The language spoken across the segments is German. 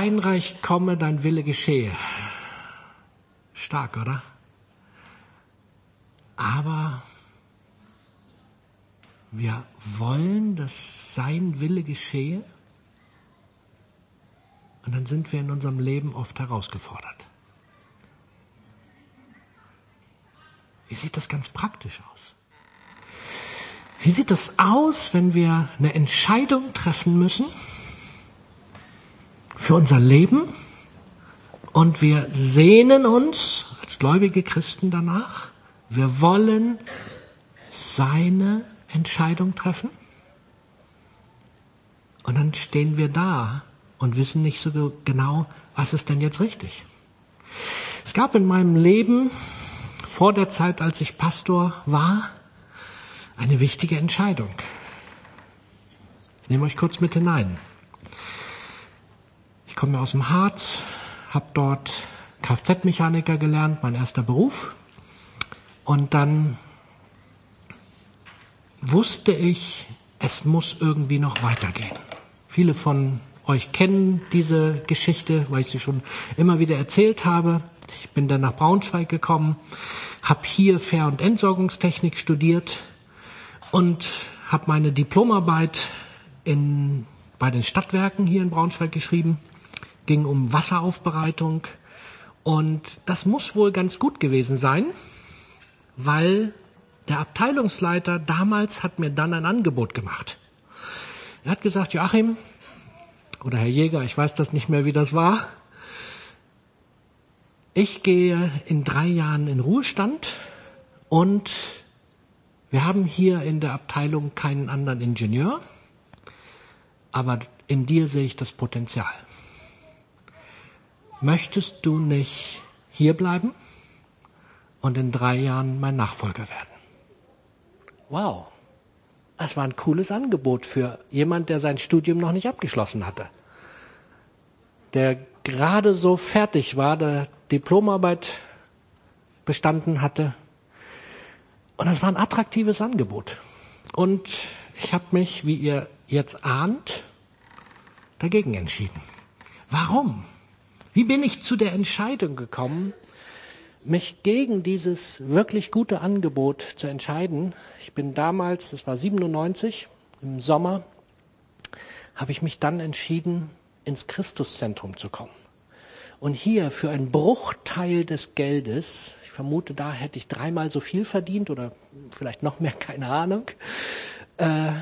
dein Reich komme, dein Wille geschehe. Stark, oder? Aber wir wollen, dass sein Wille geschehe. Und dann sind wir in unserem Leben oft herausgefordert. Wie sieht das ganz praktisch aus? Wie sieht das aus, wenn wir eine Entscheidung treffen müssen für unser Leben und wir sehnen uns als gläubige Christen danach, wir wollen seine Entscheidung treffen und dann stehen wir da und wissen nicht so genau, was ist denn jetzt richtig. Es gab in meinem Leben vor der Zeit, als ich Pastor war, eine wichtige Entscheidung. Ich nehme euch kurz mit hinein. Ich komme aus dem Harz, habe dort Kfz-Mechaniker gelernt, mein erster Beruf. Und dann wusste ich, es muss irgendwie noch weitergehen. Viele von euch kennen diese Geschichte, weil ich sie schon immer wieder erzählt habe. Ich bin dann nach Braunschweig gekommen, habe hier Fair- und Entsorgungstechnik studiert und habe meine Diplomarbeit in, bei den Stadtwerken hier in Braunschweig geschrieben. Ging um Wasseraufbereitung. Und das muss wohl ganz gut gewesen sein, weil der Abteilungsleiter damals hat mir dann ein Angebot gemacht. Er hat gesagt, Joachim, oder Herr Jäger, ich weiß das nicht mehr, wie das war, ich gehe in drei Jahren in Ruhestand und wir haben hier in der Abteilung keinen anderen Ingenieur, aber in dir sehe ich das Potenzial. Möchtest du nicht hier bleiben und in drei Jahren mein Nachfolger werden? Wow, das war ein cooles Angebot für jemand, der sein Studium noch nicht abgeschlossen hatte. Der gerade so fertig war, der Diplomarbeit bestanden hatte. Und das war ein attraktives Angebot. Und ich habe mich, wie ihr jetzt ahnt, dagegen entschieden. Warum? Wie bin ich zu der Entscheidung gekommen, mich gegen dieses wirklich gute Angebot zu entscheiden? Ich bin damals, das war 97, im Sommer, habe ich mich dann entschieden, ins Christuszentrum zu kommen. Und hier für einen Bruchteil des Geldes, ich vermute, da hätte ich dreimal so viel verdient oder vielleicht noch mehr, keine Ahnung, äh,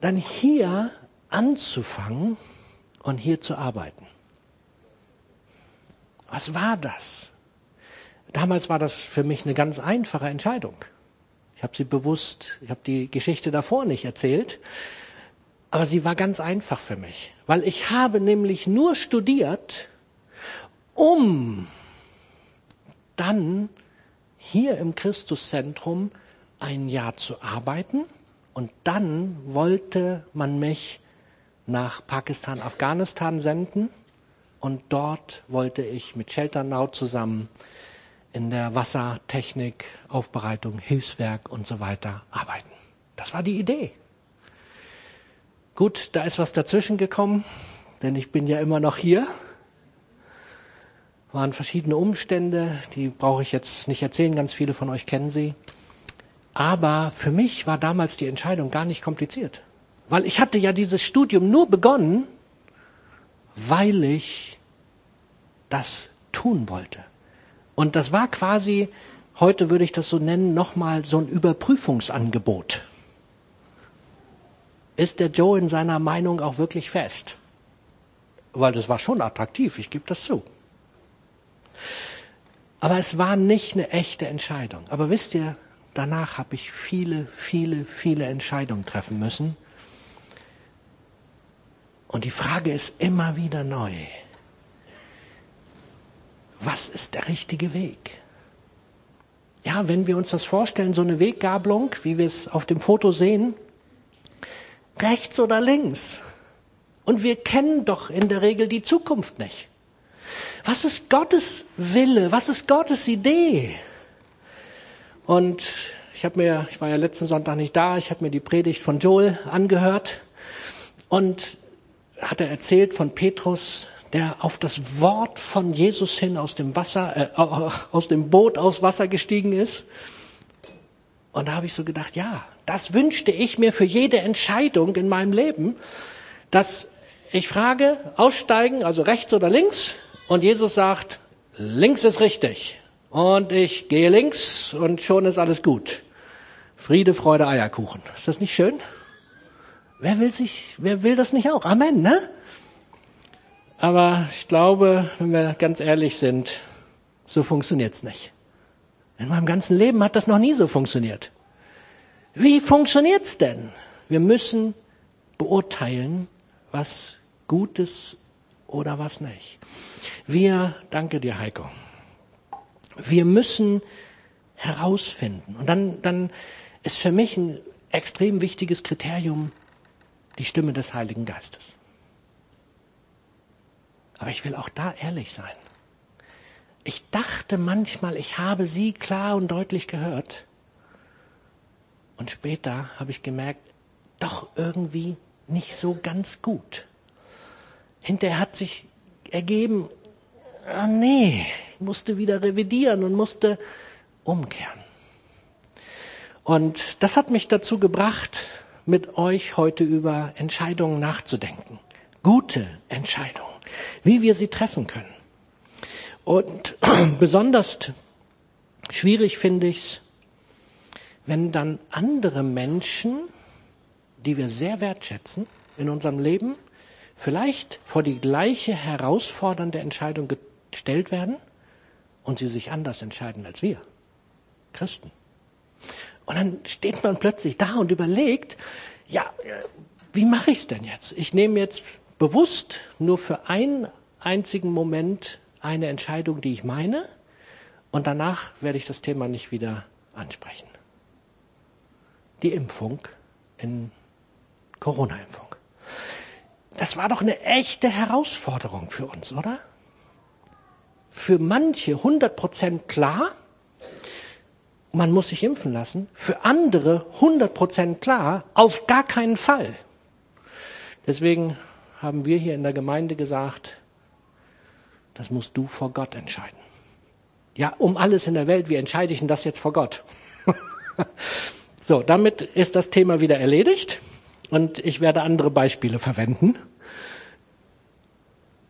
dann hier anzufangen und hier zu arbeiten. Was war das? Damals war das für mich eine ganz einfache Entscheidung. Ich habe sie bewusst, ich habe die Geschichte davor nicht erzählt, aber sie war ganz einfach für mich, weil ich habe nämlich nur studiert, um dann hier im Christuszentrum ein Jahr zu arbeiten und dann wollte man mich nach Pakistan, Afghanistan senden und dort wollte ich mit Shelternau zusammen in der Wassertechnik, Aufbereitung, Hilfswerk und so weiter arbeiten. Das war die Idee. Gut, da ist was dazwischen gekommen, denn ich bin ja immer noch hier waren verschiedene Umstände, die brauche ich jetzt nicht erzählen, ganz viele von euch kennen sie. Aber für mich war damals die Entscheidung gar nicht kompliziert. Weil ich hatte ja dieses Studium nur begonnen, weil ich das tun wollte. Und das war quasi, heute würde ich das so nennen, nochmal so ein Überprüfungsangebot. Ist der Joe in seiner Meinung auch wirklich fest? Weil das war schon attraktiv, ich gebe das zu. Aber es war nicht eine echte Entscheidung. Aber wisst ihr, danach habe ich viele, viele, viele Entscheidungen treffen müssen. Und die Frage ist immer wieder neu. Was ist der richtige Weg? Ja, wenn wir uns das vorstellen, so eine Weggabelung, wie wir es auf dem Foto sehen, rechts oder links. Und wir kennen doch in der Regel die Zukunft nicht. Was ist Gottes Wille? Was ist Gottes Idee? Und ich habe mir, ich war ja letzten Sonntag nicht da, ich habe mir die Predigt von Joel angehört und hat er erzählt von Petrus, der auf das Wort von Jesus hin aus dem Wasser, äh, aus dem Boot aus Wasser gestiegen ist. Und da habe ich so gedacht, ja, das wünschte ich mir für jede Entscheidung in meinem Leben, dass ich frage, aussteigen, also rechts oder links, und Jesus sagt, links ist richtig. Und ich gehe links und schon ist alles gut. Friede, Freude, Eierkuchen. Ist das nicht schön? Wer will sich, wer will das nicht auch? Amen, ne? Aber ich glaube, wenn wir ganz ehrlich sind, so funktioniert's nicht. In meinem ganzen Leben hat das noch nie so funktioniert. Wie funktioniert's denn? Wir müssen beurteilen, was gut ist oder was nicht. Wir, danke dir, Heiko. Wir müssen herausfinden. Und dann, dann ist für mich ein extrem wichtiges Kriterium die Stimme des Heiligen Geistes. Aber ich will auch da ehrlich sein. Ich dachte manchmal, ich habe sie klar und deutlich gehört. Und später habe ich gemerkt, doch irgendwie nicht so ganz gut. Hinterher hat sich ergeben, ah nee, ich musste wieder revidieren und musste umkehren. Und das hat mich dazu gebracht, mit euch heute über Entscheidungen nachzudenken. Gute Entscheidungen, wie wir sie treffen können. Und besonders schwierig finde ich es, wenn dann andere Menschen, die wir sehr wertschätzen in unserem Leben, vielleicht vor die gleiche herausfordernde Entscheidung gestellt werden und sie sich anders entscheiden als wir, Christen. Und dann steht man plötzlich da und überlegt, ja, wie mache ich es denn jetzt? Ich nehme jetzt bewusst nur für einen einzigen Moment eine Entscheidung, die ich meine, und danach werde ich das Thema nicht wieder ansprechen. Die Impfung in Corona-Impfung. Das war doch eine echte Herausforderung für uns, oder? Für manche 100 Prozent klar, man muss sich impfen lassen. Für andere 100 Prozent klar, auf gar keinen Fall. Deswegen haben wir hier in der Gemeinde gesagt, das musst du vor Gott entscheiden. Ja, um alles in der Welt, wie entscheide ich denn das jetzt vor Gott? so, damit ist das Thema wieder erledigt und ich werde andere Beispiele verwenden.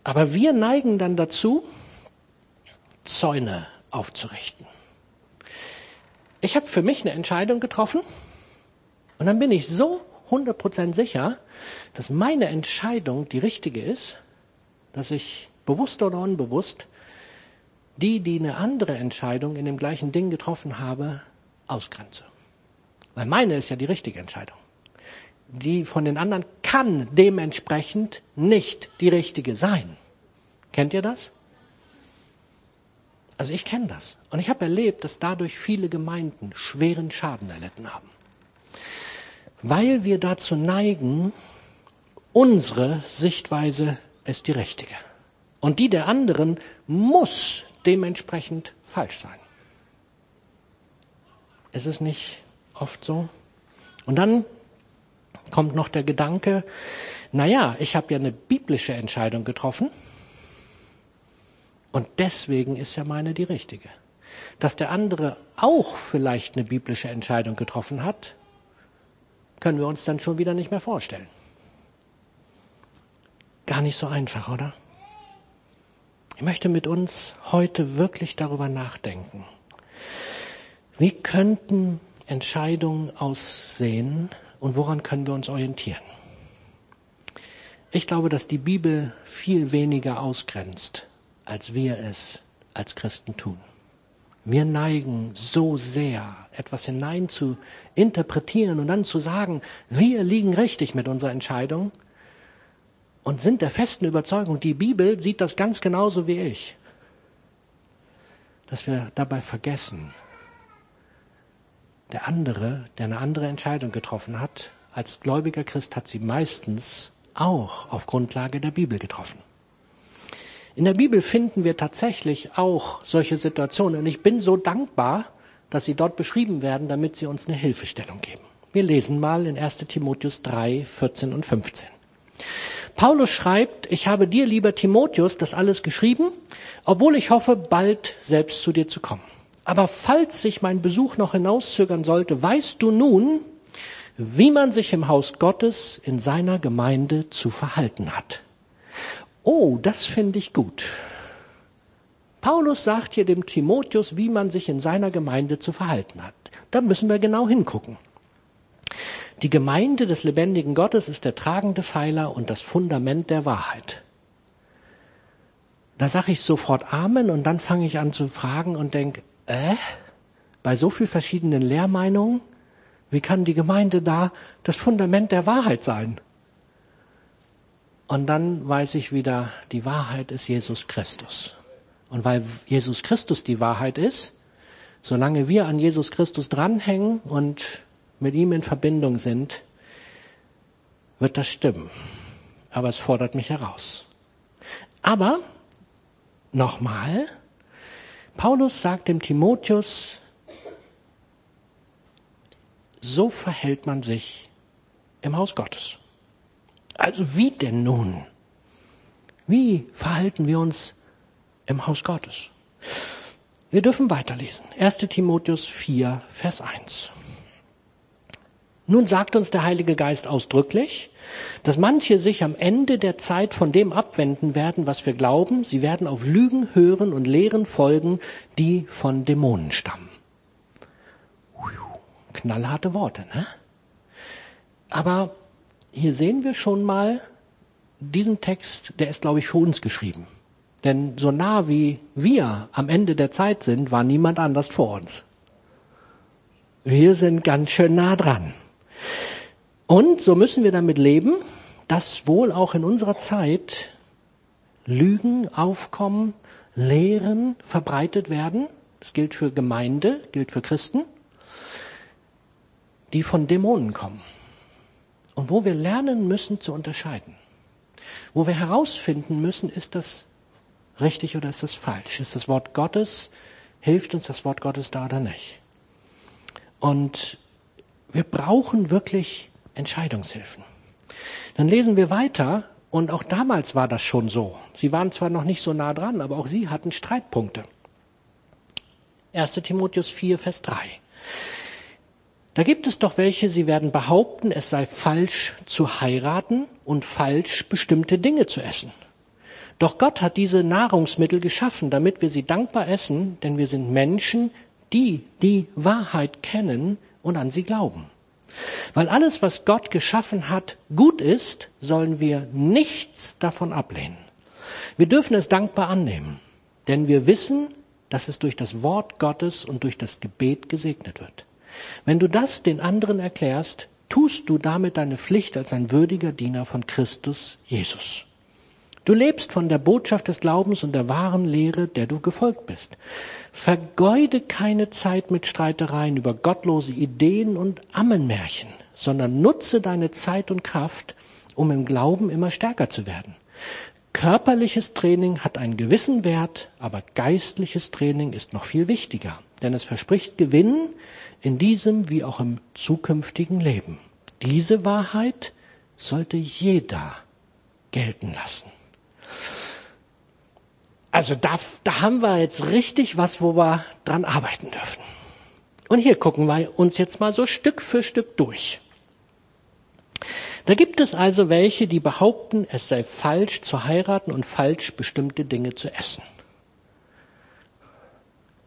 Aber wir neigen dann dazu, Zäune aufzurichten. Ich habe für mich eine Entscheidung getroffen und dann bin ich so 100% sicher, dass meine Entscheidung die richtige ist, dass ich bewusst oder unbewusst die, die eine andere Entscheidung in dem gleichen Ding getroffen habe, ausgrenze. Weil meine ist ja die richtige Entscheidung die von den anderen kann dementsprechend nicht die richtige sein. Kennt ihr das? Also ich kenne das. Und ich habe erlebt, dass dadurch viele Gemeinden schweren Schaden erlitten haben. Weil wir dazu neigen, unsere Sichtweise ist die richtige. Und die der anderen muss dementsprechend falsch sein. Ist es nicht oft so? Und dann kommt noch der Gedanke, na ja, ich habe ja eine biblische Entscheidung getroffen und deswegen ist ja meine die richtige. Dass der andere auch vielleicht eine biblische Entscheidung getroffen hat, können wir uns dann schon wieder nicht mehr vorstellen. Gar nicht so einfach, oder? Ich möchte mit uns heute wirklich darüber nachdenken. Wie könnten Entscheidungen aussehen, und woran können wir uns orientieren? Ich glaube, dass die Bibel viel weniger ausgrenzt, als wir es als Christen tun. Wir neigen so sehr, etwas hinein zu interpretieren und dann zu sagen, wir liegen richtig mit unserer Entscheidung und sind der festen Überzeugung, die Bibel sieht das ganz genauso wie ich. Dass wir dabei vergessen, der andere, der eine andere Entscheidung getroffen hat, als gläubiger Christ hat sie meistens auch auf Grundlage der Bibel getroffen. In der Bibel finden wir tatsächlich auch solche Situationen und ich bin so dankbar, dass sie dort beschrieben werden, damit sie uns eine Hilfestellung geben. Wir lesen mal in 1 Timotheus 3, 14 und 15. Paulus schreibt, ich habe dir, lieber Timotheus, das alles geschrieben, obwohl ich hoffe, bald selbst zu dir zu kommen. Aber falls sich mein Besuch noch hinauszögern sollte, weißt du nun, wie man sich im Haus Gottes in seiner Gemeinde zu verhalten hat. Oh, das finde ich gut. Paulus sagt hier dem Timotheus, wie man sich in seiner Gemeinde zu verhalten hat. Da müssen wir genau hingucken. Die Gemeinde des lebendigen Gottes ist der tragende Pfeiler und das Fundament der Wahrheit. Da sage ich sofort Amen und dann fange ich an zu fragen und denke, äh, bei so viel verschiedenen Lehrmeinungen, wie kann die Gemeinde da das Fundament der Wahrheit sein? Und dann weiß ich wieder, die Wahrheit ist Jesus Christus. Und weil Jesus Christus die Wahrheit ist, solange wir an Jesus Christus dranhängen und mit ihm in Verbindung sind, wird das stimmen. Aber es fordert mich heraus. Aber, nochmal, Paulus sagt dem Timotheus, so verhält man sich im Haus Gottes. Also wie denn nun? Wie verhalten wir uns im Haus Gottes? Wir dürfen weiterlesen. 1 Timotheus 4, Vers 1. Nun sagt uns der Heilige Geist ausdrücklich, dass manche sich am Ende der Zeit von dem abwenden werden, was wir glauben. Sie werden auf Lügen hören und Lehren folgen, die von Dämonen stammen. Knallharte Worte, ne? Aber hier sehen wir schon mal diesen Text, der ist, glaube ich, für uns geschrieben. Denn so nah wie wir am Ende der Zeit sind, war niemand anders vor uns. Wir sind ganz schön nah dran. Und so müssen wir damit leben, dass wohl auch in unserer Zeit Lügen aufkommen, Lehren verbreitet werden. Das gilt für Gemeinde, gilt für Christen, die von Dämonen kommen. Und wo wir lernen müssen zu unterscheiden. Wo wir herausfinden müssen, ist das richtig oder ist das falsch? Ist das Wort Gottes, hilft uns das Wort Gottes da oder nicht? Und wir brauchen wirklich Entscheidungshilfen. Dann lesen wir weiter und auch damals war das schon so. Sie waren zwar noch nicht so nah dran, aber auch sie hatten Streitpunkte. 1 Timotheus 4, Vers 3. Da gibt es doch welche, sie werden behaupten, es sei falsch zu heiraten und falsch bestimmte Dinge zu essen. Doch Gott hat diese Nahrungsmittel geschaffen, damit wir sie dankbar essen, denn wir sind Menschen, die die Wahrheit kennen und an sie glauben. Weil alles, was Gott geschaffen hat, gut ist, sollen wir nichts davon ablehnen. Wir dürfen es dankbar annehmen, denn wir wissen, dass es durch das Wort Gottes und durch das Gebet gesegnet wird. Wenn du das den anderen erklärst, tust du damit deine Pflicht als ein würdiger Diener von Christus Jesus. Du lebst von der Botschaft des Glaubens und der wahren Lehre, der du gefolgt bist. Vergeude keine Zeit mit Streitereien über gottlose Ideen und Ammenmärchen, sondern nutze deine Zeit und Kraft, um im Glauben immer stärker zu werden. Körperliches Training hat einen gewissen Wert, aber geistliches Training ist noch viel wichtiger, denn es verspricht Gewinn in diesem wie auch im zukünftigen Leben. Diese Wahrheit sollte jeder gelten lassen. Also da, da haben wir jetzt richtig was, wo wir dran arbeiten dürfen. Und hier gucken wir uns jetzt mal so Stück für Stück durch. Da gibt es also welche, die behaupten, es sei falsch zu heiraten und falsch bestimmte Dinge zu essen.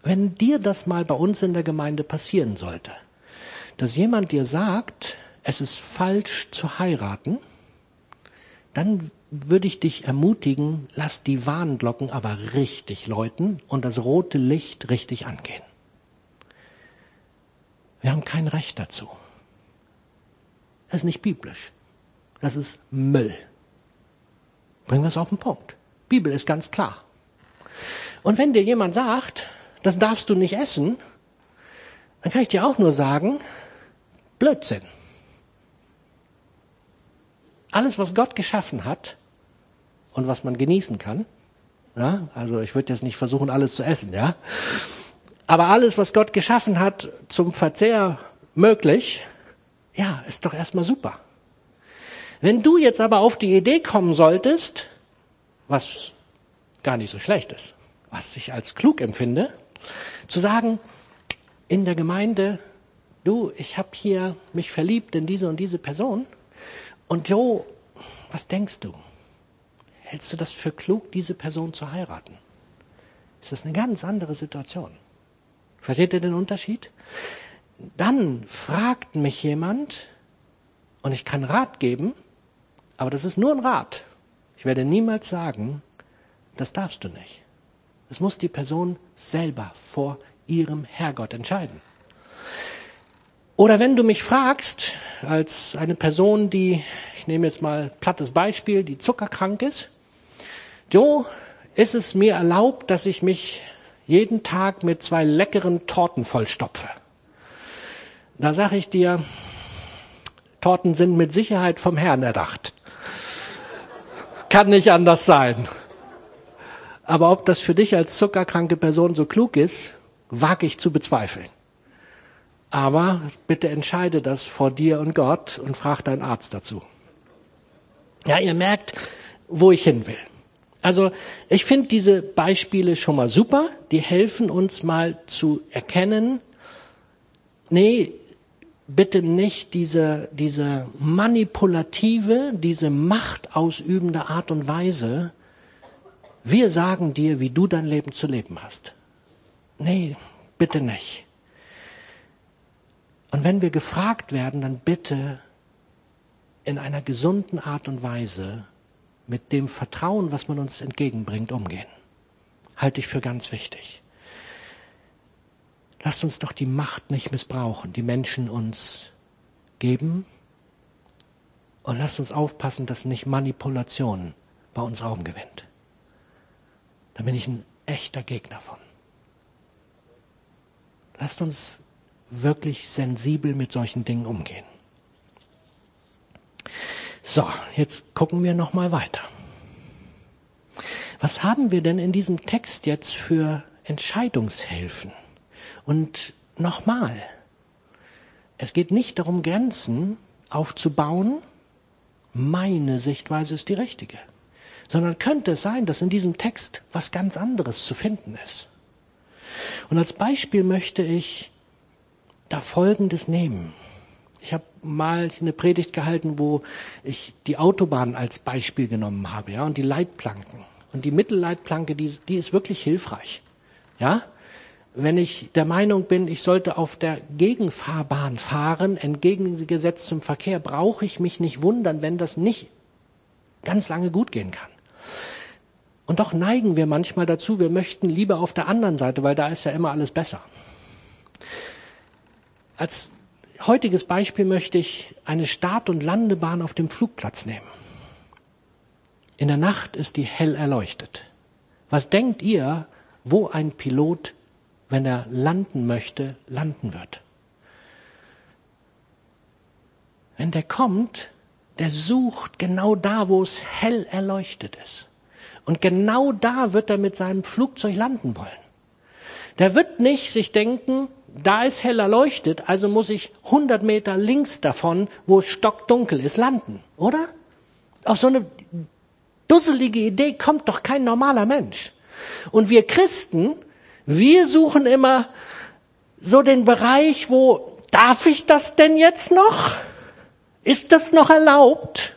Wenn dir das mal bei uns in der Gemeinde passieren sollte, dass jemand dir sagt, es ist falsch zu heiraten, dann würde ich dich ermutigen, lass die Warnglocken aber richtig läuten und das rote Licht richtig angehen. Wir haben kein Recht dazu. Das ist nicht biblisch. Das ist Müll. Bringen wir es auf den Punkt. Bibel ist ganz klar. Und wenn dir jemand sagt, das darfst du nicht essen, dann kann ich dir auch nur sagen, Blödsinn. Alles, was Gott geschaffen hat, und was man genießen kann. Ja, also ich würde jetzt nicht versuchen, alles zu essen, ja. Aber alles, was Gott geschaffen hat, zum Verzehr möglich, ja, ist doch erstmal super. Wenn du jetzt aber auf die Idee kommen solltest, was gar nicht so schlecht ist, was ich als klug empfinde, zu sagen, in der Gemeinde, du, ich habe hier mich verliebt in diese und diese Person und Jo, was denkst du? Hältst du das für klug, diese Person zu heiraten? Ist das eine ganz andere Situation? Versteht ihr den Unterschied? Dann fragt mich jemand und ich kann Rat geben, aber das ist nur ein Rat. Ich werde niemals sagen, das darfst du nicht. Es muss die Person selber vor ihrem Herrgott entscheiden. Oder wenn du mich fragst, als eine Person, die, ich nehme jetzt mal plattes Beispiel, die zuckerkrank ist, Jo, ist es mir erlaubt, dass ich mich jeden Tag mit zwei leckeren Torten vollstopfe? Da sage ich dir, Torten sind mit Sicherheit vom Herrn erdacht. Kann nicht anders sein. Aber ob das für dich als zuckerkranke Person so klug ist, wage ich zu bezweifeln. Aber bitte entscheide das vor dir und Gott und frag deinen Arzt dazu. Ja, ihr merkt, wo ich hin will. Also ich finde diese Beispiele schon mal super. Die helfen uns mal zu erkennen, nee, bitte nicht diese, diese manipulative, diese machtausübende Art und Weise. Wir sagen dir, wie du dein Leben zu leben hast. Nee, bitte nicht. Und wenn wir gefragt werden, dann bitte in einer gesunden Art und Weise mit dem Vertrauen, was man uns entgegenbringt, umgehen. Halte ich für ganz wichtig. Lasst uns doch die Macht nicht missbrauchen, die Menschen uns geben. Und lasst uns aufpassen, dass nicht Manipulation bei uns Raum gewinnt. Da bin ich ein echter Gegner von. Lasst uns wirklich sensibel mit solchen Dingen umgehen. So, jetzt gucken wir noch mal weiter. Was haben wir denn in diesem Text jetzt für Entscheidungshilfen? Und nochmal, es geht nicht darum, Grenzen aufzubauen. Meine Sichtweise ist die richtige. Sondern könnte es sein, dass in diesem Text was ganz anderes zu finden ist. Und als Beispiel möchte ich da Folgendes nehmen. Ich habe mal eine Predigt gehalten, wo ich die Autobahn als Beispiel genommen habe, ja, und die Leitplanken. Und die Mittelleitplanke, die, die ist wirklich hilfreich. Ja, wenn ich der Meinung bin, ich sollte auf der Gegenfahrbahn fahren, entgegengesetzt zum Verkehr, brauche ich mich nicht wundern, wenn das nicht ganz lange gut gehen kann. Und doch neigen wir manchmal dazu, wir möchten lieber auf der anderen Seite, weil da ist ja immer alles besser. Als heutiges Beispiel möchte ich eine Start- und Landebahn auf dem Flugplatz nehmen. In der Nacht ist die hell erleuchtet. Was denkt ihr, wo ein Pilot wenn er landen möchte, landen wird. Wenn der kommt, der sucht genau da, wo es hell erleuchtet ist. Und genau da wird er mit seinem Flugzeug landen wollen. Der wird nicht sich denken, da ist hell erleuchtet, also muss ich 100 Meter links davon, wo es stockdunkel ist, landen, oder? Auf so eine dusselige Idee kommt doch kein normaler Mensch. Und wir Christen, wir suchen immer so den Bereich, wo darf ich das denn jetzt noch? Ist das noch erlaubt?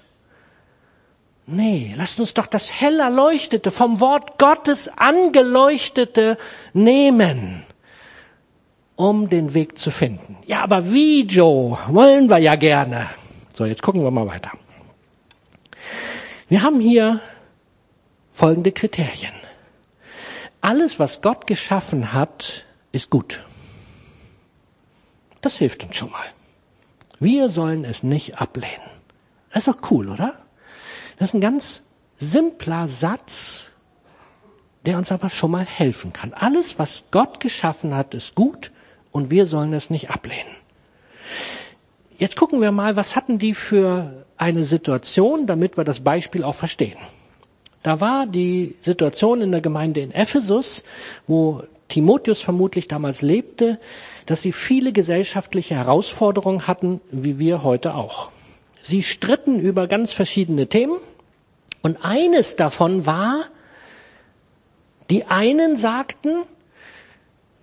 Nee, lasst uns doch das hell erleuchtete, vom Wort Gottes angeleuchtete nehmen, um den Weg zu finden. Ja, aber wie, Joe? Wollen wir ja gerne. So, jetzt gucken wir mal weiter. Wir haben hier folgende Kriterien alles, was Gott geschaffen hat, ist gut. Das hilft uns schon mal. Wir sollen es nicht ablehnen. Das ist doch cool, oder? Das ist ein ganz simpler Satz, der uns aber schon mal helfen kann. Alles, was Gott geschaffen hat, ist gut und wir sollen es nicht ablehnen. Jetzt gucken wir mal, was hatten die für eine Situation, damit wir das Beispiel auch verstehen. Da war die Situation in der Gemeinde in Ephesus, wo Timotheus vermutlich damals lebte, dass sie viele gesellschaftliche Herausforderungen hatten, wie wir heute auch. Sie stritten über ganz verschiedene Themen. Und eines davon war, die einen sagten,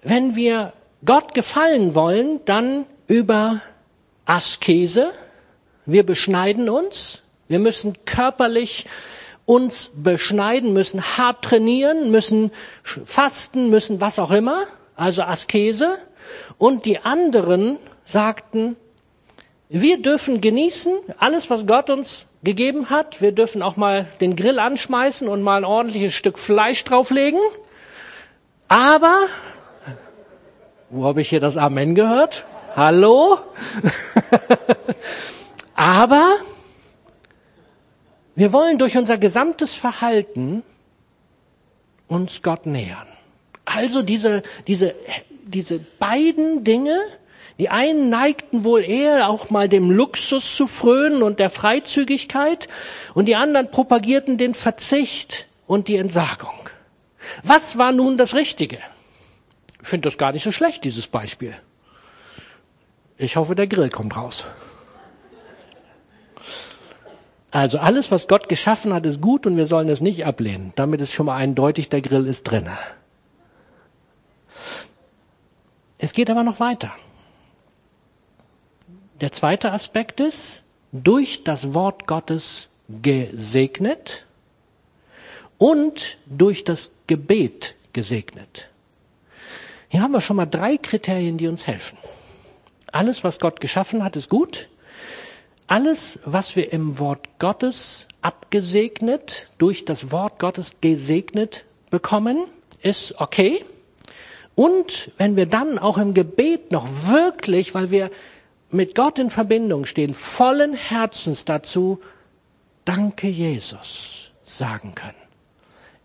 wenn wir Gott gefallen wollen, dann über Askese. Wir beschneiden uns. Wir müssen körperlich uns beschneiden, müssen hart trainieren, müssen fasten, müssen was auch immer. Also Askese. Und die anderen sagten, wir dürfen genießen alles, was Gott uns gegeben hat. Wir dürfen auch mal den Grill anschmeißen und mal ein ordentliches Stück Fleisch drauflegen. Aber, wo habe ich hier das Amen gehört? Hallo? Aber wir wollen durch unser gesamtes Verhalten uns Gott nähern. Also diese, diese, diese beiden Dinge, die einen neigten wohl eher auch mal dem Luxus zu frönen und der Freizügigkeit und die anderen propagierten den Verzicht und die Entsagung. Was war nun das Richtige? Ich finde das gar nicht so schlecht, dieses Beispiel. Ich hoffe, der Grill kommt raus. Also alles, was Gott geschaffen hat, ist gut und wir sollen es nicht ablehnen. Damit ist schon mal eindeutig, der Grill ist drinne. Es geht aber noch weiter. Der zweite Aspekt ist, durch das Wort Gottes gesegnet und durch das Gebet gesegnet. Hier haben wir schon mal drei Kriterien, die uns helfen. Alles, was Gott geschaffen hat, ist gut. Alles, was wir im Wort Gottes abgesegnet, durch das Wort Gottes gesegnet bekommen, ist okay. Und wenn wir dann auch im Gebet noch wirklich, weil wir mit Gott in Verbindung stehen, vollen Herzens dazu Danke Jesus sagen können.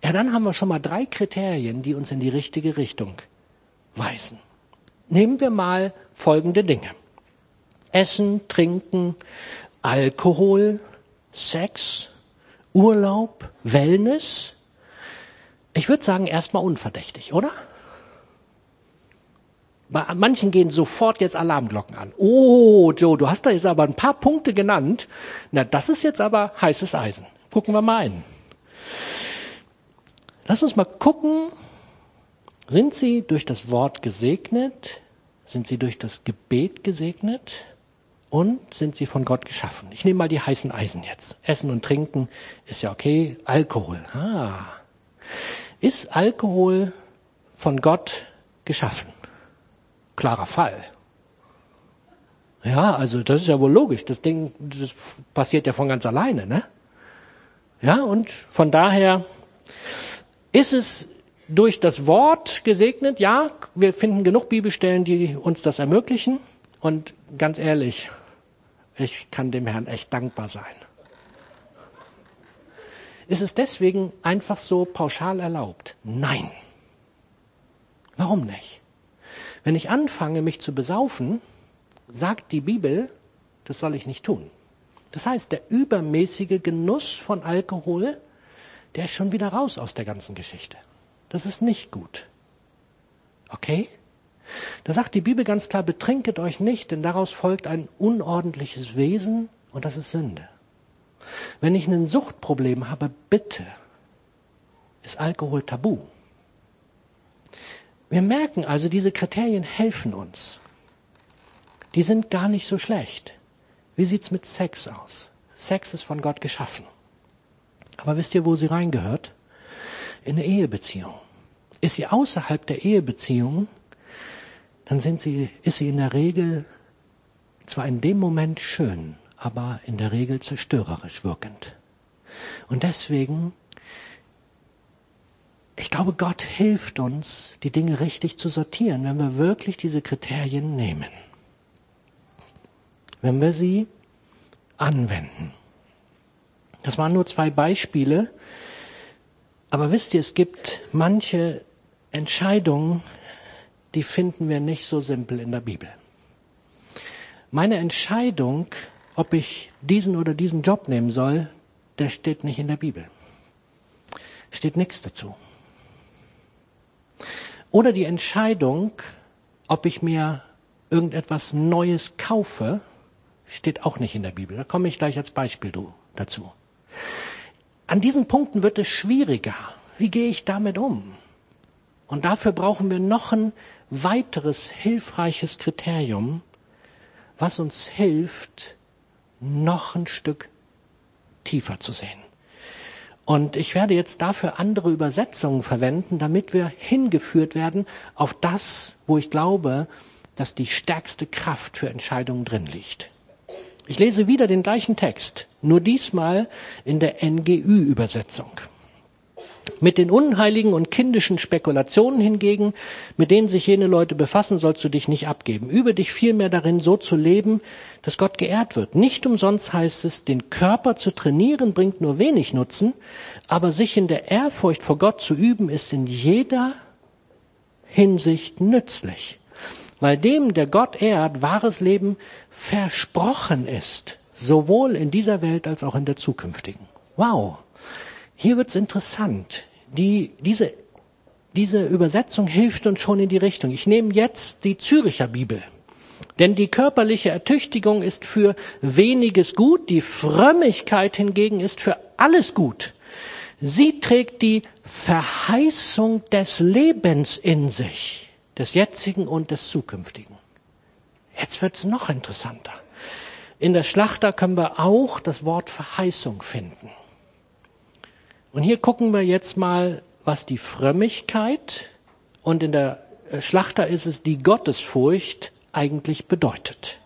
Ja, dann haben wir schon mal drei Kriterien, die uns in die richtige Richtung weisen. Nehmen wir mal folgende Dinge. Essen, Trinken, Alkohol, Sex, Urlaub, Wellness. Ich würde sagen, erstmal unverdächtig, oder? Bei manchen gehen sofort jetzt Alarmglocken an. Oh, Joe, du hast da jetzt aber ein paar Punkte genannt. Na, das ist jetzt aber heißes Eisen. Gucken wir mal ein. Lass uns mal gucken, sind sie durch das Wort gesegnet? Sind sie durch das Gebet gesegnet? Und sind sie von Gott geschaffen? Ich nehme mal die heißen Eisen jetzt. Essen und Trinken ist ja okay. Alkohol. Ah. Ist Alkohol von Gott geschaffen? Klarer Fall. Ja, also das ist ja wohl logisch. Das Ding, das passiert ja von ganz alleine, ne? Ja, und von daher ist es durch das Wort gesegnet. Ja, wir finden genug Bibelstellen, die uns das ermöglichen. Und ganz ehrlich, ich kann dem Herrn echt dankbar sein. Ist es deswegen einfach so pauschal erlaubt? Nein. Warum nicht? Wenn ich anfange, mich zu besaufen, sagt die Bibel, das soll ich nicht tun. Das heißt, der übermäßige Genuss von Alkohol, der ist schon wieder raus aus der ganzen Geschichte. Das ist nicht gut. Okay? Da sagt die Bibel ganz klar, betrinket euch nicht, denn daraus folgt ein unordentliches Wesen und das ist Sünde. Wenn ich ein Suchtproblem habe, bitte, ist Alkohol tabu. Wir merken also, diese Kriterien helfen uns. Die sind gar nicht so schlecht. Wie sieht's mit Sex aus? Sex ist von Gott geschaffen. Aber wisst ihr, wo sie reingehört? In eine Ehebeziehung. Ist sie außerhalb der Ehebeziehung, dann sind sie, ist sie in der Regel zwar in dem Moment schön, aber in der Regel zerstörerisch wirkend. Und deswegen ich glaube, Gott hilft uns, die Dinge richtig zu sortieren, wenn wir wirklich diese Kriterien nehmen. Wenn wir sie anwenden. Das waren nur zwei Beispiele. Aber wisst ihr, es gibt manche Entscheidungen, die finden wir nicht so simpel in der Bibel. Meine Entscheidung, ob ich diesen oder diesen Job nehmen soll, der steht nicht in der Bibel. Steht nichts dazu. Oder die Entscheidung, ob ich mir irgendetwas Neues kaufe, Steht auch nicht in der Bibel. Da komme ich gleich als Beispiel dazu. An diesen Punkten wird es schwieriger. Wie gehe ich damit um? Und dafür brauchen wir noch ein weiteres hilfreiches Kriterium, was uns hilft, noch ein Stück tiefer zu sehen. Und ich werde jetzt dafür andere Übersetzungen verwenden, damit wir hingeführt werden auf das, wo ich glaube, dass die stärkste Kraft für Entscheidungen drin liegt. Ich lese wieder den gleichen Text, nur diesmal in der NGÜ-Übersetzung. Mit den unheiligen und kindischen Spekulationen hingegen, mit denen sich jene Leute befassen, sollst du dich nicht abgeben. Übe dich vielmehr darin, so zu leben, dass Gott geehrt wird. Nicht umsonst heißt es, den Körper zu trainieren bringt nur wenig Nutzen, aber sich in der Ehrfurcht vor Gott zu üben, ist in jeder Hinsicht nützlich. Weil dem, der Gott ehrt, wahres Leben versprochen ist, sowohl in dieser Welt als auch in der zukünftigen. Wow. Hier wird's interessant. Die, diese, diese Übersetzung hilft uns schon in die Richtung. Ich nehme jetzt die Züricher Bibel. Denn die körperliche Ertüchtigung ist für weniges gut, die Frömmigkeit hingegen ist für alles gut. Sie trägt die Verheißung des Lebens in sich, des jetzigen und des zukünftigen. Jetzt wird's noch interessanter. In der Schlachter können wir auch das Wort Verheißung finden. Und hier gucken wir jetzt mal, was die Frömmigkeit und in der äh, Schlachter ist es die Gottesfurcht eigentlich bedeutet.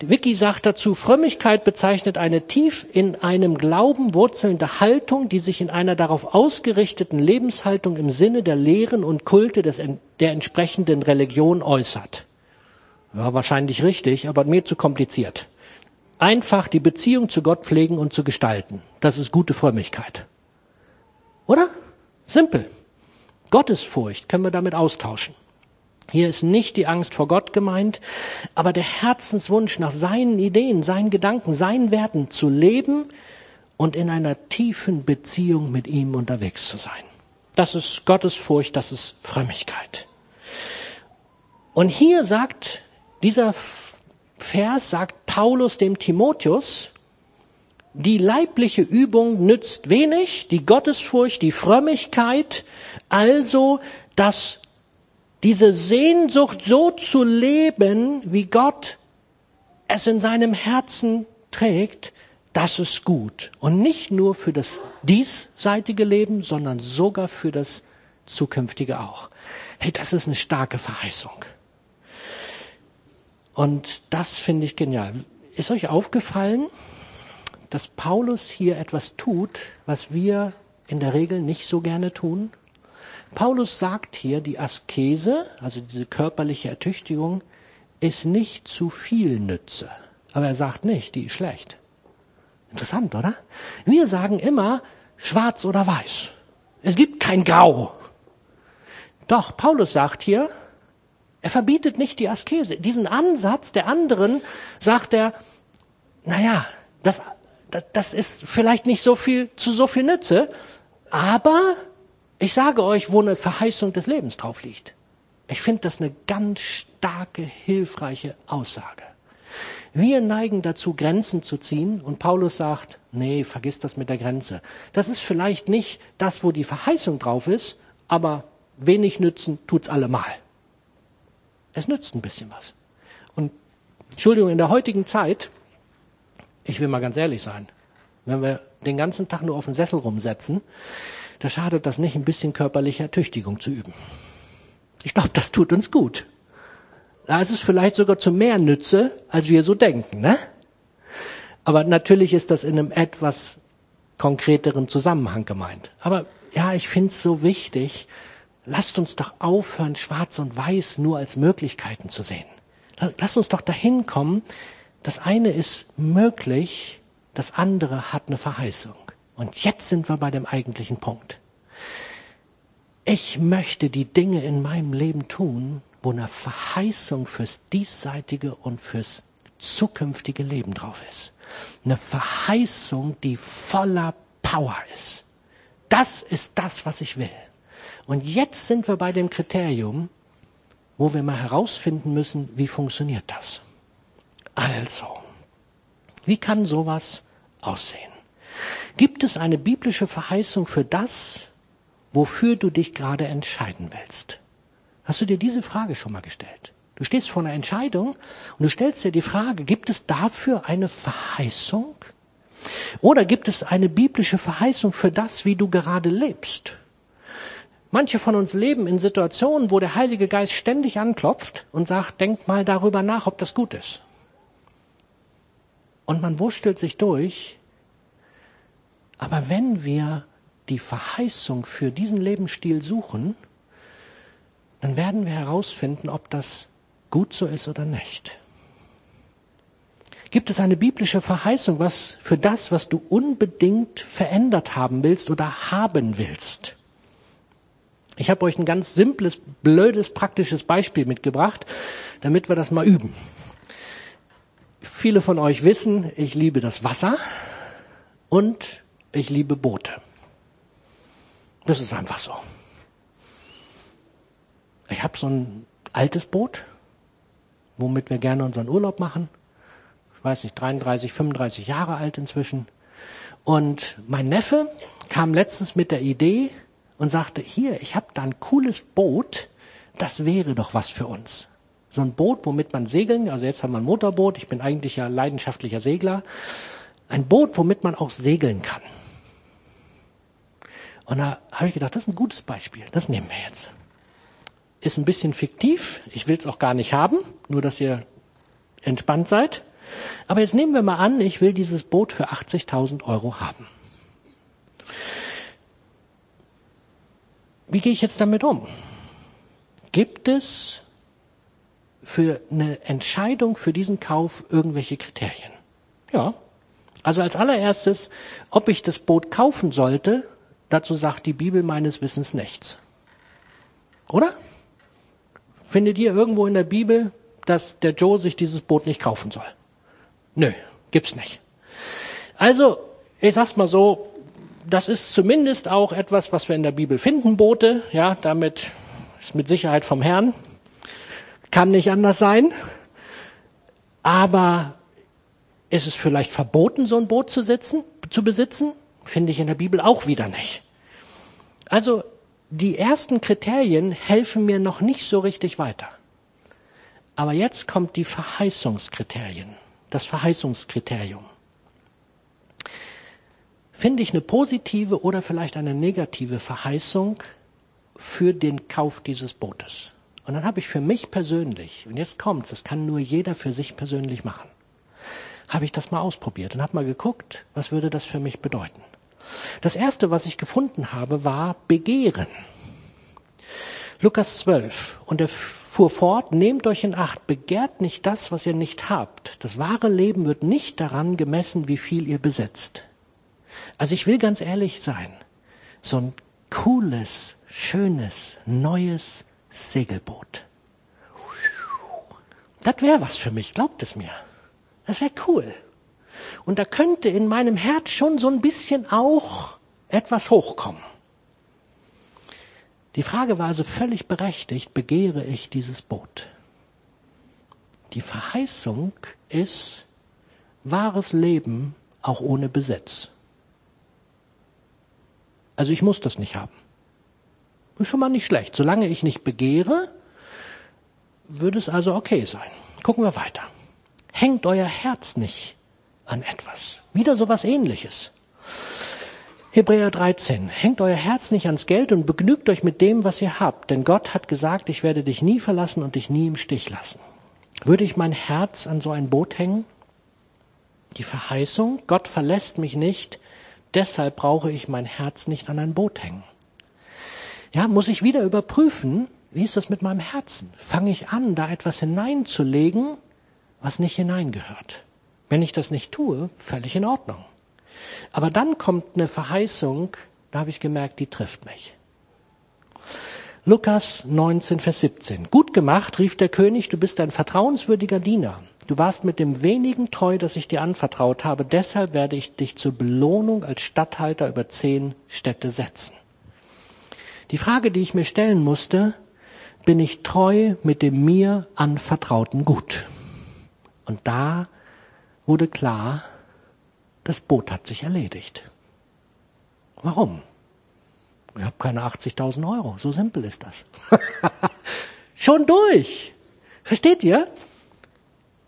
Wiki sagt dazu, Frömmigkeit bezeichnet eine tief in einem Glauben wurzelnde Haltung, die sich in einer darauf ausgerichteten Lebenshaltung im Sinne der Lehren und Kulte des, der entsprechenden Religion äußert. Ja, wahrscheinlich richtig, aber mir zu kompliziert einfach die Beziehung zu Gott pflegen und zu gestalten. Das ist gute Frömmigkeit. Oder? Simpel. Gottesfurcht können wir damit austauschen. Hier ist nicht die Angst vor Gott gemeint, aber der Herzenswunsch nach seinen Ideen, seinen Gedanken, seinen Werten zu leben und in einer tiefen Beziehung mit ihm unterwegs zu sein. Das ist Gottesfurcht, das ist Frömmigkeit. Und hier sagt dieser Vers sagt Paulus dem Timotheus, die leibliche Übung nützt wenig, die Gottesfurcht, die Frömmigkeit, also dass diese Sehnsucht so zu leben, wie Gott es in seinem Herzen trägt, das ist gut. Und nicht nur für das diesseitige Leben, sondern sogar für das zukünftige auch. Hey, das ist eine starke Verheißung. Und das finde ich genial. Ist euch aufgefallen, dass Paulus hier etwas tut, was wir in der Regel nicht so gerne tun? Paulus sagt hier, die Askese, also diese körperliche Ertüchtigung, ist nicht zu viel Nütze. Aber er sagt nicht, die ist schlecht. Interessant, oder? Wir sagen immer schwarz oder weiß. Es gibt kein Grau. Doch, Paulus sagt hier, er verbietet nicht die Askese. Diesen Ansatz der anderen sagt er, naja, das, das, das ist vielleicht nicht so viel, zu so viel Nütze, aber ich sage euch, wo eine Verheißung des Lebens drauf liegt. Ich finde das eine ganz starke, hilfreiche Aussage. Wir neigen dazu, Grenzen zu ziehen und Paulus sagt, nee, vergiss das mit der Grenze. Das ist vielleicht nicht das, wo die Verheißung drauf ist, aber wenig nützen tut's allemal. Es nützt ein bisschen was. Und Entschuldigung, in der heutigen Zeit, ich will mal ganz ehrlich sein, wenn wir den ganzen Tag nur auf dem Sessel rumsetzen, da schadet das nicht, ein bisschen körperliche Ertüchtigung zu üben. Ich glaube, das tut uns gut. Da ist es vielleicht sogar zu mehr Nütze, als wir so denken, ne? Aber natürlich ist das in einem etwas konkreteren Zusammenhang gemeint. Aber ja, ich finde es so wichtig, lasst uns doch aufhören, schwarz und weiß nur als Möglichkeiten zu sehen. Lasst uns doch dahin kommen, das eine ist möglich, das andere hat eine Verheißung. Und jetzt sind wir bei dem eigentlichen Punkt. Ich möchte die Dinge in meinem Leben tun, wo eine Verheißung fürs diesseitige und fürs zukünftige Leben drauf ist. Eine Verheißung, die voller Power ist. Das ist das, was ich will. Und jetzt sind wir bei dem Kriterium, wo wir mal herausfinden müssen, wie funktioniert das. Also, wie kann sowas aussehen? Gibt es eine biblische Verheißung für das, wofür du dich gerade entscheiden willst? Hast du dir diese Frage schon mal gestellt? Du stehst vor einer Entscheidung und du stellst dir die Frage, gibt es dafür eine Verheißung? Oder gibt es eine biblische Verheißung für das, wie du gerade lebst? Manche von uns leben in Situationen, wo der Heilige Geist ständig anklopft und sagt, denk mal darüber nach, ob das gut ist. Und man wurstelt sich durch. Aber wenn wir die Verheißung für diesen Lebensstil suchen, dann werden wir herausfinden, ob das gut so ist oder nicht. Gibt es eine biblische Verheißung, was für das, was du unbedingt verändert haben willst oder haben willst? Ich habe euch ein ganz simples, blödes, praktisches Beispiel mitgebracht, damit wir das mal üben. Viele von euch wissen, ich liebe das Wasser und ich liebe Boote. Das ist einfach so. Ich habe so ein altes Boot, womit wir gerne unseren Urlaub machen. Ich weiß nicht, 33, 35 Jahre alt inzwischen. Und mein Neffe kam letztens mit der Idee, und sagte, hier, ich habe da ein cooles Boot, das wäre doch was für uns. So ein Boot, womit man segeln, also jetzt haben wir ein Motorboot, ich bin eigentlich ja leidenschaftlicher Segler, ein Boot, womit man auch segeln kann. Und da habe ich gedacht, das ist ein gutes Beispiel, das nehmen wir jetzt. Ist ein bisschen fiktiv, ich will es auch gar nicht haben, nur dass ihr entspannt seid. Aber jetzt nehmen wir mal an, ich will dieses Boot für 80.000 Euro haben. Wie gehe ich jetzt damit um? Gibt es für eine Entscheidung für diesen Kauf irgendwelche Kriterien? Ja. Also als allererstes, ob ich das Boot kaufen sollte, dazu sagt die Bibel meines Wissens nichts. Oder? Findet ihr irgendwo in der Bibel, dass der Joe sich dieses Boot nicht kaufen soll? Nö, gibt's nicht. Also, ich sag's mal so, das ist zumindest auch etwas, was wir in der Bibel finden, Boote. Ja, damit ist mit Sicherheit vom Herrn. Kann nicht anders sein. Aber ist es vielleicht verboten, so ein Boot zu, sitzen, zu besitzen? Finde ich in der Bibel auch wieder nicht. Also, die ersten Kriterien helfen mir noch nicht so richtig weiter. Aber jetzt kommt die Verheißungskriterien, das Verheißungskriterium finde ich eine positive oder vielleicht eine negative Verheißung für den Kauf dieses Bootes. Und dann habe ich für mich persönlich, und jetzt kommt's, das kann nur jeder für sich persönlich machen, habe ich das mal ausprobiert und habe mal geguckt, was würde das für mich bedeuten. Das erste, was ich gefunden habe, war Begehren. Lukas 12. Und er fuhr fort, nehmt euch in Acht, begehrt nicht das, was ihr nicht habt. Das wahre Leben wird nicht daran gemessen, wie viel ihr besitzt. Also ich will ganz ehrlich sein. So ein cooles, schönes, neues Segelboot. Das wäre was für mich, glaubt es mir. Das wäre cool. Und da könnte in meinem Herz schon so ein bisschen auch etwas hochkommen. Die Frage war also völlig berechtigt, begehre ich dieses Boot? Die Verheißung ist wahres Leben auch ohne Besitz. Also ich muss das nicht haben. Ist schon mal nicht schlecht. Solange ich nicht begehre, würde es also okay sein. Gucken wir weiter. Hängt euer Herz nicht an etwas. Wieder so was ähnliches. Hebräer 13. Hängt euer Herz nicht ans Geld und begnügt euch mit dem, was ihr habt. Denn Gott hat gesagt, ich werde dich nie verlassen und dich nie im Stich lassen. Würde ich mein Herz an so ein Boot hängen? Die Verheißung, Gott verlässt mich nicht, Deshalb brauche ich mein Herz nicht an ein Boot hängen. Ja, muss ich wieder überprüfen, wie ist das mit meinem Herzen? Fange ich an, da etwas hineinzulegen, was nicht hineingehört? Wenn ich das nicht tue, völlig in Ordnung. Aber dann kommt eine Verheißung, da habe ich gemerkt, die trifft mich. Lukas 19, Vers 17. Gut gemacht, rief der König, du bist ein vertrauenswürdiger Diener. Du warst mit dem wenigen treu, das ich dir anvertraut habe, deshalb werde ich dich zur Belohnung als Statthalter über zehn Städte setzen. Die Frage, die ich mir stellen musste, bin ich treu mit dem mir anvertrauten Gut? Und da wurde klar, das Boot hat sich erledigt. Warum? Ich habe keine 80.000 Euro. So simpel ist das. Schon durch. Versteht ihr?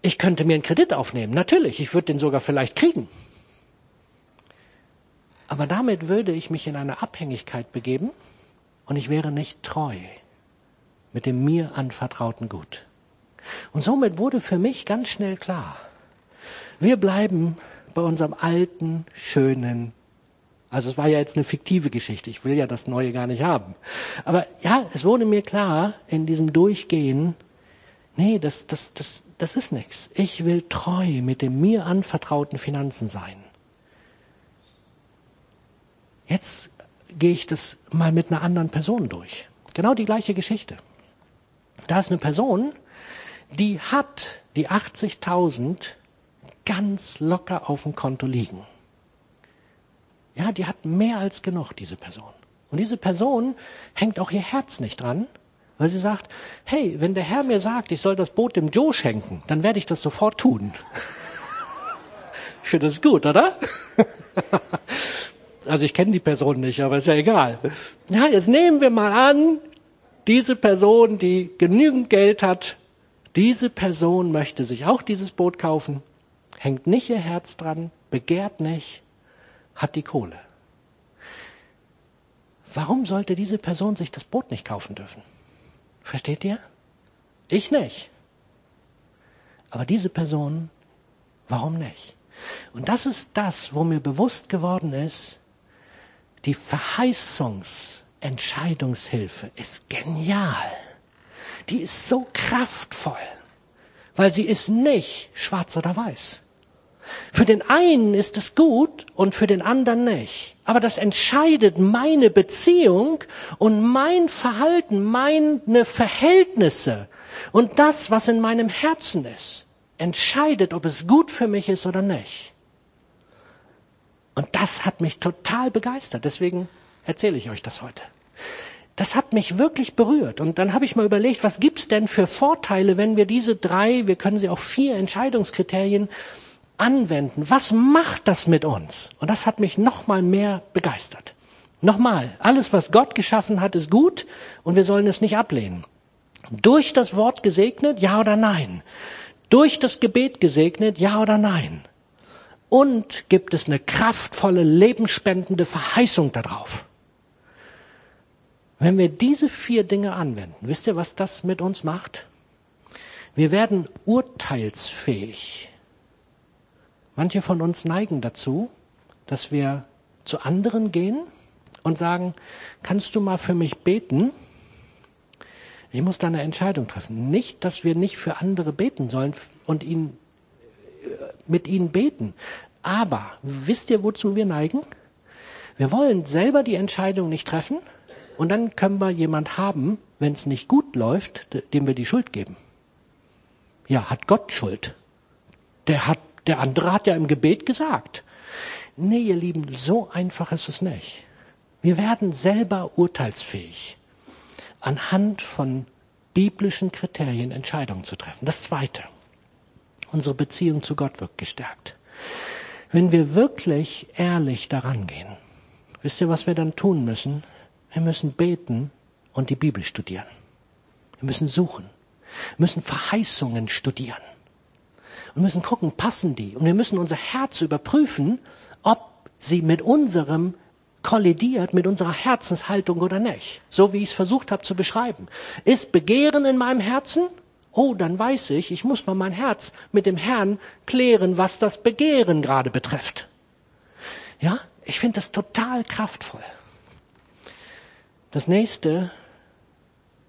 Ich könnte mir einen Kredit aufnehmen. Natürlich, ich würde den sogar vielleicht kriegen. Aber damit würde ich mich in eine Abhängigkeit begeben und ich wäre nicht treu mit dem mir anvertrauten Gut. Und somit wurde für mich ganz schnell klar, wir bleiben bei unserem alten, schönen, also es war ja jetzt eine fiktive Geschichte, ich will ja das Neue gar nicht haben. Aber ja, es wurde mir klar in diesem Durchgehen, nee, das, das, das, das ist nichts. Ich will treu mit dem mir anvertrauten Finanzen sein. Jetzt gehe ich das mal mit einer anderen Person durch. Genau die gleiche Geschichte. Da ist eine Person, die hat die 80.000 ganz locker auf dem Konto liegen. Ja, die hat mehr als genug, diese Person. Und diese Person hängt auch ihr Herz nicht dran, weil sie sagt, hey, wenn der Herr mir sagt, ich soll das Boot dem Joe schenken, dann werde ich das sofort tun. ich finde das gut, oder? also ich kenne die Person nicht, aber ist ja egal. Ja, jetzt nehmen wir mal an, diese Person, die genügend Geld hat, diese Person möchte sich auch dieses Boot kaufen, hängt nicht ihr Herz dran, begehrt nicht, hat die Kohle. Warum sollte diese Person sich das Boot nicht kaufen dürfen? Versteht ihr? Ich nicht. Aber diese Person, warum nicht? Und das ist das, wo mir bewusst geworden ist, die Verheißungs- Entscheidungshilfe ist genial. Die ist so kraftvoll, weil sie ist nicht schwarz oder weiß. Für den einen ist es gut und für den anderen nicht. Aber das entscheidet meine Beziehung und mein Verhalten, meine Verhältnisse und das, was in meinem Herzen ist, entscheidet, ob es gut für mich ist oder nicht. Und das hat mich total begeistert. Deswegen erzähle ich euch das heute. Das hat mich wirklich berührt. Und dann habe ich mal überlegt, was gibt's denn für Vorteile, wenn wir diese drei, wir können sie auch vier Entscheidungskriterien anwenden. Was macht das mit uns? Und das hat mich noch mal mehr begeistert. Nochmal, alles, was Gott geschaffen hat, ist gut und wir sollen es nicht ablehnen. Durch das Wort gesegnet, ja oder nein? Durch das Gebet gesegnet, ja oder nein? Und gibt es eine kraftvolle, lebensspendende Verheißung darauf? Wenn wir diese vier Dinge anwenden, wisst ihr, was das mit uns macht? Wir werden urteilsfähig. Manche von uns neigen dazu, dass wir zu anderen gehen und sagen, kannst du mal für mich beten? Ich muss da eine Entscheidung treffen. Nicht, dass wir nicht für andere beten sollen und ihn, äh, mit ihnen beten. Aber wisst ihr, wozu wir neigen? Wir wollen selber die Entscheidung nicht treffen, und dann können wir jemand haben, wenn es nicht gut läuft, dem wir die Schuld geben. Ja, hat Gott Schuld. Der hat, der andere hat ja im Gebet gesagt. Nee, ihr Lieben, so einfach ist es nicht. Wir werden selber urteilsfähig, anhand von biblischen Kriterien Entscheidungen zu treffen. Das Zweite, unsere Beziehung zu Gott wird gestärkt. Wenn wir wirklich ehrlich daran gehen, wisst ihr, was wir dann tun müssen? Wir müssen beten und die Bibel studieren. Wir müssen suchen. Wir müssen Verheißungen studieren. Und müssen gucken, passen die? Und wir müssen unser Herz überprüfen, ob sie mit unserem kollidiert, mit unserer Herzenshaltung oder nicht. So wie ich es versucht habe zu beschreiben. Ist Begehren in meinem Herzen? Oh, dann weiß ich, ich muss mal mein Herz mit dem Herrn klären, was das Begehren gerade betrifft. Ja, ich finde das total kraftvoll. Das nächste,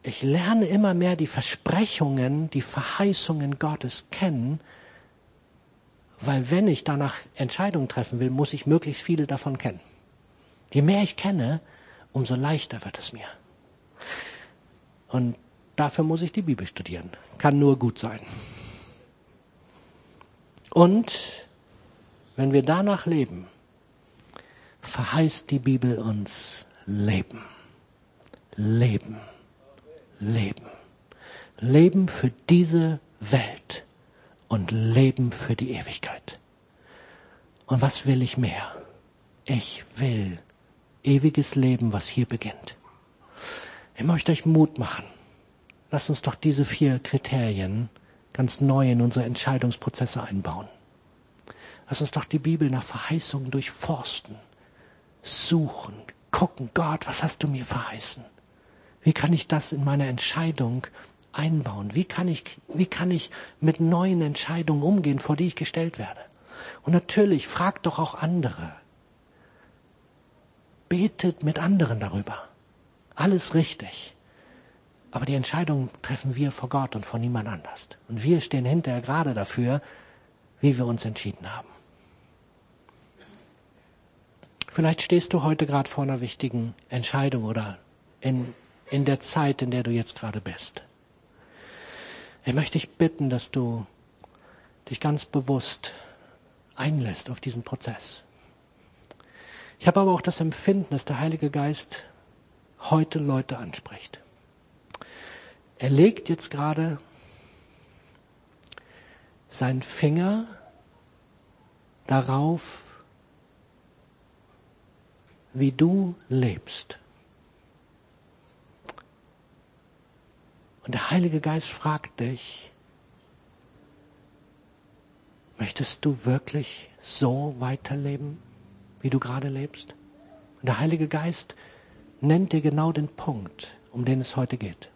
ich lerne immer mehr die Versprechungen, die Verheißungen Gottes kennen, weil wenn ich danach Entscheidungen treffen will, muss ich möglichst viele davon kennen. Je mehr ich kenne, umso leichter wird es mir. Und dafür muss ich die Bibel studieren. Kann nur gut sein. Und wenn wir danach leben, verheißt die Bibel uns Leben. Leben. Leben. Leben für diese Welt und Leben für die Ewigkeit. Und was will ich mehr? Ich will ewiges Leben, was hier beginnt. Ich möchte euch Mut machen. Lasst uns doch diese vier Kriterien ganz neu in unsere Entscheidungsprozesse einbauen. Lass uns doch die Bibel nach Verheißungen durchforsten, suchen, gucken, Gott, was hast du mir verheißen? Wie kann ich das in meine Entscheidung einbauen? Wie kann ich, wie kann ich mit neuen Entscheidungen umgehen, vor die ich gestellt werde? Und natürlich, fragt doch auch andere. Betet mit anderen darüber. Alles richtig. Aber die Entscheidung treffen wir vor Gott und vor niemand anders. Und wir stehen hinterher gerade dafür, wie wir uns entschieden haben. Vielleicht stehst du heute gerade vor einer wichtigen Entscheidung oder in, in der Zeit, in der du jetzt gerade bist. Ich möchte dich bitten, dass du dich ganz bewusst einlässt auf diesen Prozess. Ich habe aber auch das Empfinden, dass der Heilige Geist heute Leute anspricht. Er legt jetzt gerade seinen Finger darauf, wie du lebst. Und der Heilige Geist fragt dich, möchtest du wirklich so weiterleben, wie du gerade lebst? Und der Heilige Geist nennt dir genau den Punkt, um den es heute geht.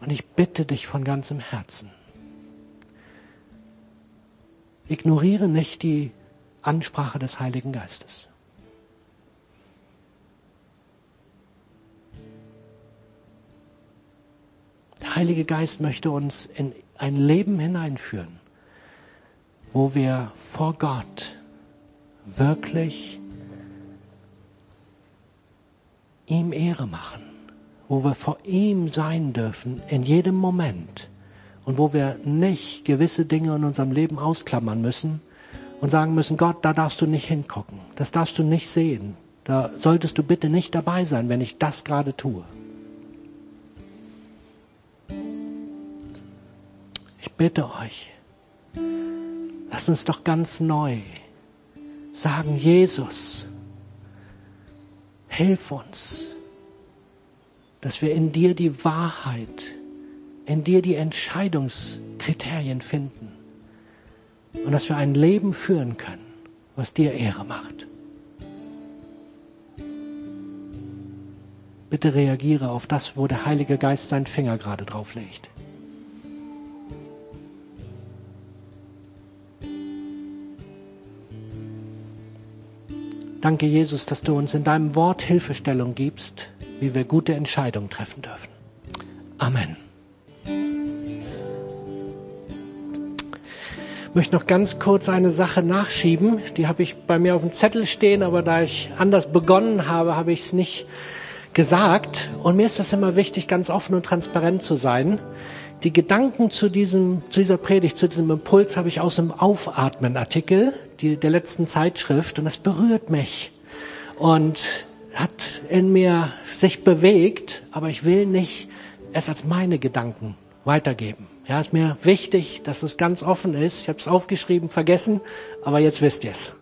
Und ich bitte dich von ganzem Herzen, ignoriere nicht die Ansprache des Heiligen Geistes. Der Heilige Geist möchte uns in ein Leben hineinführen, wo wir vor Gott wirklich ihm Ehre machen, wo wir vor ihm sein dürfen in jedem Moment und wo wir nicht gewisse Dinge in unserem Leben ausklammern müssen, und sagen müssen, Gott, da darfst du nicht hingucken, das darfst du nicht sehen, da solltest du bitte nicht dabei sein, wenn ich das gerade tue. Bitte euch, lasst uns doch ganz neu sagen, Jesus, hilf uns, dass wir in dir die Wahrheit, in dir die Entscheidungskriterien finden und dass wir ein Leben führen können, was dir Ehre macht. Bitte reagiere auf das, wo der Heilige Geist seinen Finger gerade drauf legt. Danke, Jesus, dass du uns in deinem Wort Hilfestellung gibst, wie wir gute Entscheidungen treffen dürfen. Amen. möchte noch ganz kurz eine Sache nachschieben. Die habe ich bei mir auf dem Zettel stehen, aber da ich anders begonnen habe, habe ich es nicht gesagt. Und mir ist das immer wichtig, ganz offen und transparent zu sein. Die Gedanken zu diesem, zu dieser Predigt, zu diesem Impuls habe ich aus dem Aufatmen-Artikel die, der letzten Zeitschrift und das berührt mich und hat in mir sich bewegt, aber ich will nicht es als meine Gedanken weitergeben. Ja, ist mir wichtig, dass es ganz offen ist. Ich habe es aufgeschrieben, vergessen, aber jetzt wisst ihr es.